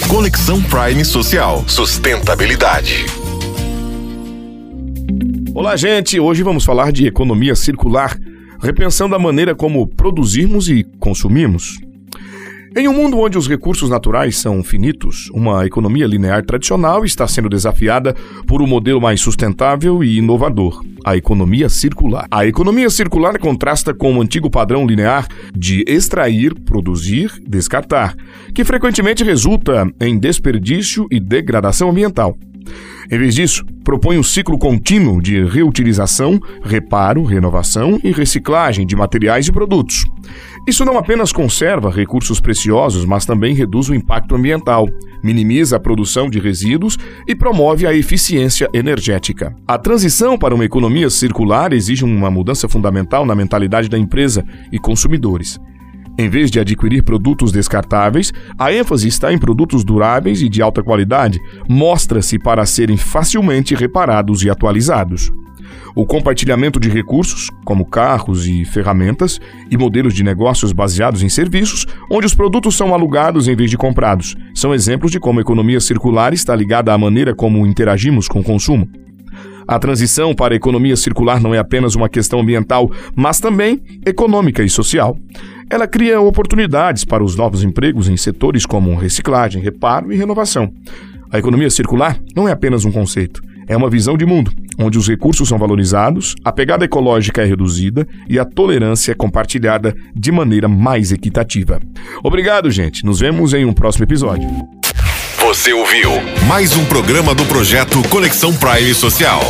Conexão Prime Social. Sustentabilidade. Olá, gente. Hoje vamos falar de economia circular, repensando a maneira como produzimos e consumimos. Em um mundo onde os recursos naturais são finitos, uma economia linear tradicional está sendo desafiada por um modelo mais sustentável e inovador, a economia circular. A economia circular contrasta com o antigo padrão linear de extrair, produzir, descartar, que frequentemente resulta em desperdício e degradação ambiental. Em vez disso, propõe um ciclo contínuo de reutilização, reparo, renovação e reciclagem de materiais e produtos. Isso não apenas conserva recursos preciosos, mas também reduz o impacto ambiental, minimiza a produção de resíduos e promove a eficiência energética. A transição para uma economia circular exige uma mudança fundamental na mentalidade da empresa e consumidores. Em vez de adquirir produtos descartáveis, a ênfase está em produtos duráveis e de alta qualidade, mostra-se para serem facilmente reparados e atualizados. O compartilhamento de recursos, como carros e ferramentas, e modelos de negócios baseados em serviços, onde os produtos são alugados em vez de comprados, são exemplos de como a economia circular está ligada à maneira como interagimos com o consumo. A transição para a economia circular não é apenas uma questão ambiental, mas também econômica e social. Ela cria oportunidades para os novos empregos em setores como reciclagem, reparo e renovação. A economia circular não é apenas um conceito, é uma visão de mundo, onde os recursos são valorizados, a pegada ecológica é reduzida e a tolerância é compartilhada de maneira mais equitativa. Obrigado, gente. Nos vemos em um próximo episódio. Você ouviu mais um programa do projeto Conexão Prime Social.